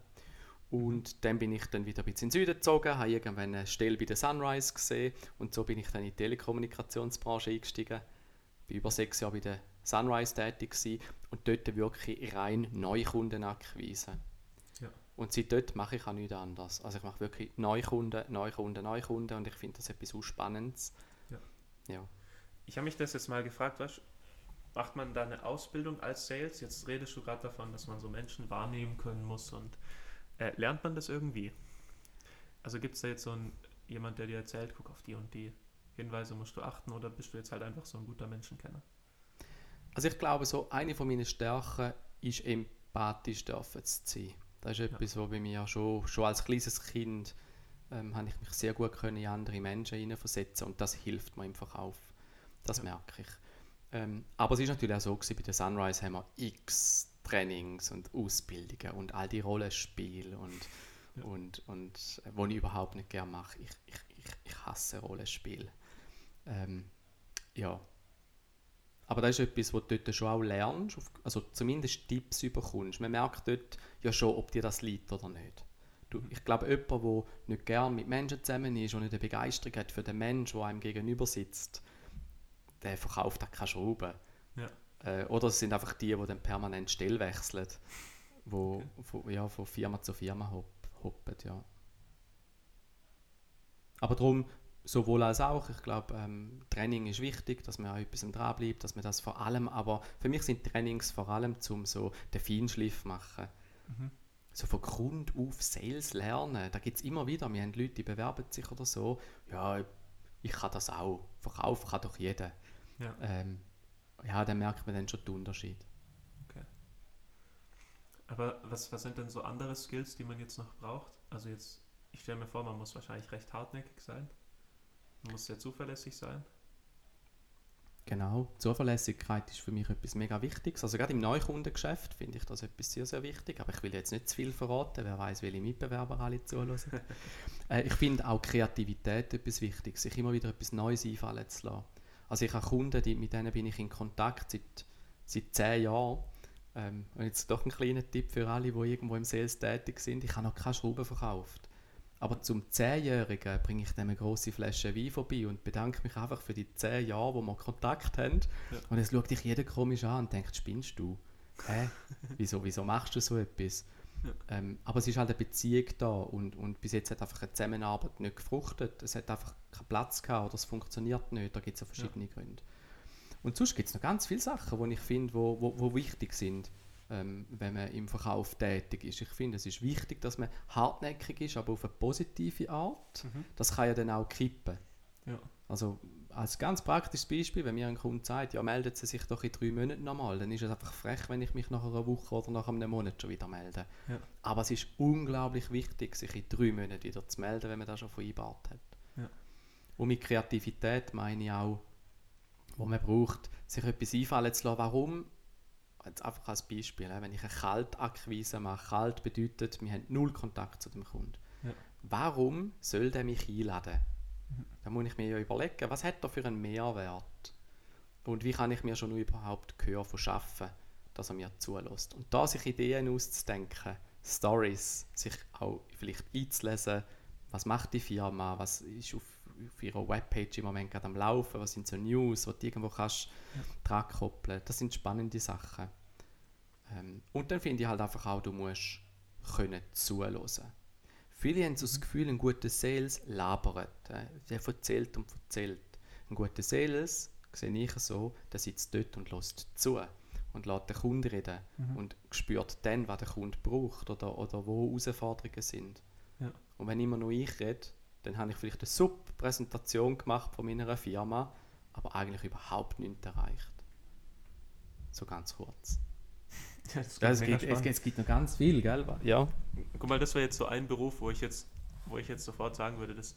Und dann bin ich dann wieder ein bisschen in den Süden gezogen, habe irgendwann eine Stelle bei der Sunrise gesehen und so bin ich dann in die Telekommunikationsbranche eingestiegen. Bin über sechs Jahre bei der Sunrise tätig gewesen und dort wirklich rein Neukundenakquise. Und seit dort mache ich auch nichts anderes. Also ich mache wirklich Neukunden, Neukunden, Neukunden und ich finde das etwas so Spannendes. Ja. ja. Ich habe mich das jetzt mal gefragt, was macht man da eine Ausbildung als Sales? Jetzt redest du gerade davon, dass man so Menschen wahrnehmen können muss und äh, lernt man das irgendwie? Also gibt es da jetzt so ein, jemand, der dir erzählt, guck auf die und die Hinweise musst du achten oder bist du jetzt halt einfach so ein guter Menschenkenner? Also ich glaube, so eine von meinen Stärken ist empathisch dürfen zu sein. Das ist etwas, ja. was bei mir schon, schon als kleines Kind ähm, habe ich mich sehr gut können in andere Menschen hineinversetzen und das hilft mir im Verkauf. Das ja. merke ich. Ähm, aber es ist natürlich auch so gewesen, bei der Sunrise haben wir x Trainings und Ausbildungen und all die Rollenspiele und, ja. und, und äh, wo ich überhaupt nicht gerne mache. Ich, ich, ich, ich hasse Rollenspiele. Ähm, ja, aber das ist etwas, was du dort schon auch lernst, also zumindest Tipps bekommst. Man merkt dort ja schon, ob dir das liegt oder nicht. Du, ich glaube, jemand, der nicht gerne mit Menschen zusammen ist und nicht eine Begeisterung hat für den Menschen, der einem gegenüber sitzt, der verkauft auch keine Schrauben. Ja. Äh, oder es sind einfach die, die dann permanent still wechseln, wo, okay. von, ja, von Firma zu Firma hoppen. Ja. Aber darum, sowohl als auch. Ich glaube, ähm, Training ist wichtig, dass man auch etwas dranbleibt, dass man das vor allem, aber für mich sind Trainings vor allem zum so den Feinschliff machen. Mhm. So von Grund auf Sales lernen, da gibt es immer wieder, wir haben Leute, die bewerben sich oder so, ja, ich kann das auch, verkaufen kann doch jeder. Ja, ähm, ja dann merkt man dann schon den Unterschied. Okay. Aber was, was sind denn so andere Skills, die man jetzt noch braucht? Also jetzt, ich stelle mir vor, man muss wahrscheinlich recht hartnäckig sein. Muss sehr zuverlässig sein. Genau, Zuverlässigkeit ist für mich etwas mega Wichtiges. Also gerade im Neukundengeschäft finde ich das etwas sehr, sehr wichtig. Aber ich will jetzt nicht zu viel verraten, wer weiß, welche Mitbewerber alle zuhören. äh, ich finde auch Kreativität etwas Wichtiges, sich immer wieder etwas Neues einfallen zu lassen. Also ich habe Kunden, die, mit denen bin ich in Kontakt seit, seit zehn Jahren. Ähm, und jetzt doch ein kleiner Tipp für alle, die irgendwo im Sales tätig sind. Ich habe noch keine Schrauben verkauft. Aber zum 10-Jährigen bringe ich dem eine grosse Flasche Wein vorbei und bedanke mich einfach für die 10 Jahre, wo wir Kontakt haben. Ja. Und es schaut dich jeder komisch an und denkt, spinnst du? Hä? wieso, wieso machst du so etwas? Ja. Ähm, aber es ist halt eine Beziehung da und, und bis jetzt hat einfach eine Zusammenarbeit nicht gefruchtet. Es hat einfach keinen Platz gehabt oder es funktioniert nicht. Da gibt es ja verschiedene Gründe. Und sonst gibt es noch ganz viele Sachen, die ich finde, wo, wo, wo wichtig sind, ähm, wenn man im Verkauf tätig ist. Ich finde, es ist wichtig, dass man hartnäckig ist, aber auf eine positive Art. Mhm. Das kann ja dann auch kippen. Ja. Also als ganz praktisches Beispiel, wenn mir ein Kunde sagt, ja, meldet sie sich doch in drei Monaten nochmal, dann ist es einfach frech, wenn ich mich nach einer Woche oder nach einem Monat schon wieder melde. Ja. Aber es ist unglaublich wichtig, sich in drei Monaten wieder zu melden, wenn man das schon vereinbart hat. Ja. Und mit Kreativität meine ich auch, wo man braucht, sich etwas einfallen zu lassen. Warum? Jetzt einfach als Beispiel, wenn ich eine Kaltakquise mache, kalt bedeutet, wir haben null Kontakt zu dem Kunden. Ja. Warum soll der mich einladen? Mhm. Da muss ich mir ja überlegen, was hat er für einen Mehrwert? Und wie kann ich mir schon überhaupt Gehör verschaffen, dass er mir zulässt? Und da sich Ideen auszudenken, Stories, sich auch vielleicht einzulesen, was macht die Firma, was ist auf, auf ihrer Webpage im Moment gerade am Laufen, was sind so News, die du irgendwo kannst Ja. dran koppeln. Das sind spannende Sachen. Ähm, und dann finde ich halt einfach auch, du musst können zuhören. Viele haben so das Gefühl, ein guter Sales labert. Äh, der erzählt und erzählt. Ein guter Sales, sehe ich so, der sitzt dort und lässt zu und lässt den Kunden reden Mhm. und spürt dann, was der Kunde braucht oder, oder wo Herausforderungen sind. Ja. Und wenn immer nur ich rede, dann habe ich vielleicht eine super Präsentation gemacht von meiner Firma, aber eigentlich überhaupt nichts erreicht. So ganz kurz. Ja, das Ja, es, gibt, es, es gibt noch ganz viel, gell? Ja. Guck mal, das wäre jetzt so ein Beruf, wo ich jetzt, wo ich jetzt sofort sagen würde, dass,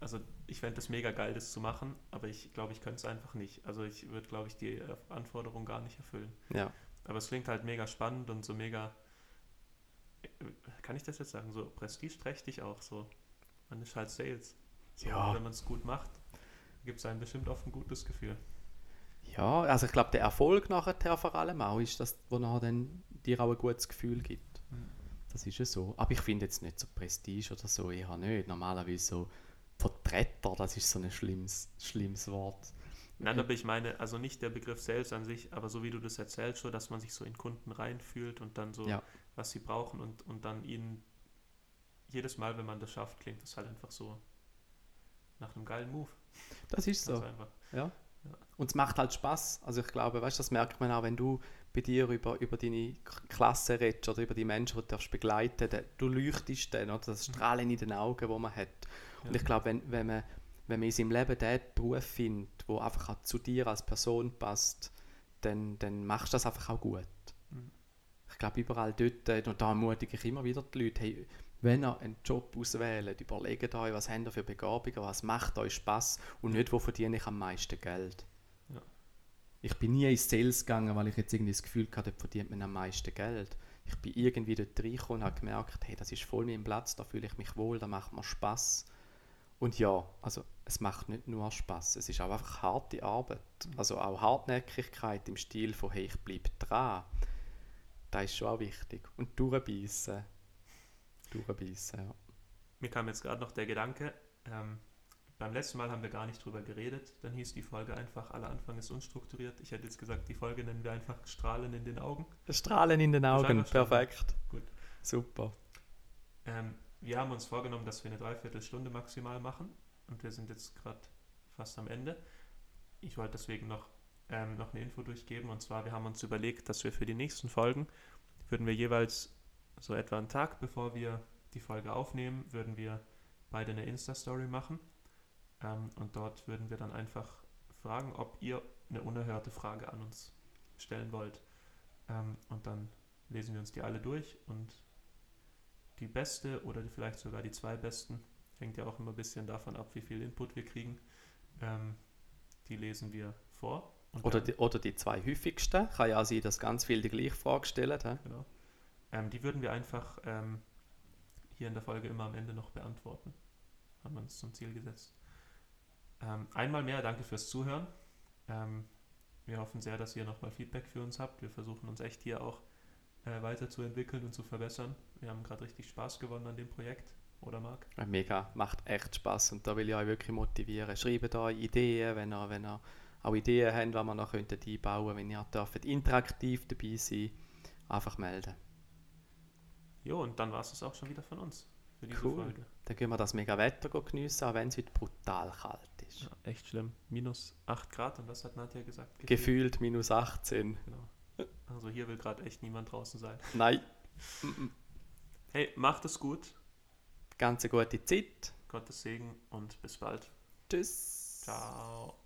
also ich fände das mega geil, das zu machen, aber ich glaube, ich könnte es einfach nicht. Also ich würde, glaube ich, die äh, Anforderungen gar nicht erfüllen. ja. Aber es klingt halt mega spannend und so mega, äh, kann ich das jetzt sagen, so prestigeträchtig auch so. Man ist halt Sales. So, Ja. Wenn man es gut macht, gibt es einem bestimmt oft ein gutes Gefühl. Ja, also ich glaube, der Erfolg nachher vor allem auch ist, dass wo nachher dann dir auch ein gutes Gefühl gibt. Mhm. Das ist ja so. Aber ich finde jetzt nicht so Prestige oder so, eher nicht. Normalerweise so Vertreter, das ist so ein schlimmes, schlimmes Wort. Nein, aber ich meine, also nicht der Begriff Sales an sich, aber so wie du das erzählst, so, dass man sich so in Kunden reinfühlt und dann so, Ja. was sie brauchen und, und dann ihnen jedes Mal, wenn man das schafft, klingt das halt einfach so nach einem geilen Move. Das ist so. Einfach. Ja. Und es macht halt Spaß. Also ich glaube, weißt, das merkt man auch, wenn du bei dir über, über deine Klasse redest oder über die Menschen, die du darfst begleiten darfst. Du leuchtest dann, oder? das Strahlen in den Augen, wo man hat. Und Ja. ich glaube, wenn, wenn, man, wenn man in seinem Leben den Beruf findet, der einfach auch zu dir als Person passt, dann, dann machst du das einfach auch gut. Mhm. Ich glaube, überall dort, äh, und da ermutige ich immer wieder die Leute, hey, wenn ihr einen Job auswählt, überlegt euch, was habt ihr für Begabungen, was macht euch Spaß und nicht, wo verdiene ich am meisten Geld. Ja. Ich bin nie ins Sales gegangen, weil ich jetzt irgendwie das Gefühl hatte, dort verdient man am meisten Geld. Ich bin irgendwie dort reingekommen und habe gemerkt, hey, das ist voll mein Platz, da fühle ich mich wohl, da macht mir Spaß. Und ja, also es macht nicht nur Spaß, es ist auch einfach harte Arbeit. Also auch Hartnäckigkeit im Stil von, hey, ich bleibe dran. Das ist schon auch wichtig. Und durchbeissen. Durchbeissen, ja. Mir kam jetzt gerade noch der Gedanke, ähm, beim letzten Mal haben wir gar nicht drüber geredet, dann hieß die Folge einfach, aller Anfang ist unstrukturiert. Ich hätte jetzt gesagt, die Folge nennen wir einfach Strahlen in den Augen. Strahlen in den Augen, perfekt. Gut. Super. Ähm, wir haben uns vorgenommen, dass wir eine Dreiviertelstunde maximal machen und wir sind jetzt gerade fast am Ende. Ich wollte deswegen noch, ähm, noch eine Info durchgeben und zwar, wir haben uns überlegt, dass wir für die nächsten Folgen, würden wir jeweils so etwa einen Tag, bevor wir die Folge aufnehmen, würden wir beide eine Insta-Story machen ähm, und dort würden wir dann einfach fragen, ob ihr eine unerhörte Frage an uns stellen wollt. Ähm, und dann lesen wir uns die alle durch und die beste oder vielleicht sogar die zwei besten, hängt ja auch immer ein bisschen davon ab, wie viel Input wir kriegen, ähm, die lesen wir vor. Oder die, oder die zwei häufigsten. Kann ja auch sein, dass ganz viele die gleiche Frage stellen. hä? Genau. Ähm, die würden wir einfach ähm, hier in der Folge immer am Ende noch beantworten. Haben wir uns zum Ziel gesetzt. Ähm, einmal mehr danke fürs Zuhören. Ähm, wir hoffen sehr, dass ihr nochmal Feedback für uns habt. Wir versuchen uns echt hier auch äh, weiterzuentwickeln und zu verbessern. Wir haben gerade richtig Spaß gewonnen an dem Projekt. Oder Marc? Mega, macht echt Spaß und da will ich euch wirklich motivieren. Schreibt euch Ideen, wenn ihr, wenn ihr auch Ideen habt, was wir noch könnten einbauen wenn ihr dürft interaktiv dabei sein einfach melden. Jo, und dann war es auch schon wieder von uns für diese Cool. Folge. Dann gehen wir das mega Wetter geniessen, auch wenn es heute brutal kalt ist. Ja, echt schlimm. Minus 8 Grad und das hat Nadja gesagt. Gefühlt minus 18. Genau. Also hier will gerade echt niemand draußen sein. Nein. Hey, macht es gut. Ganz eine gute Zeit. Gottes Segen und bis bald. Tschüss. Ciao.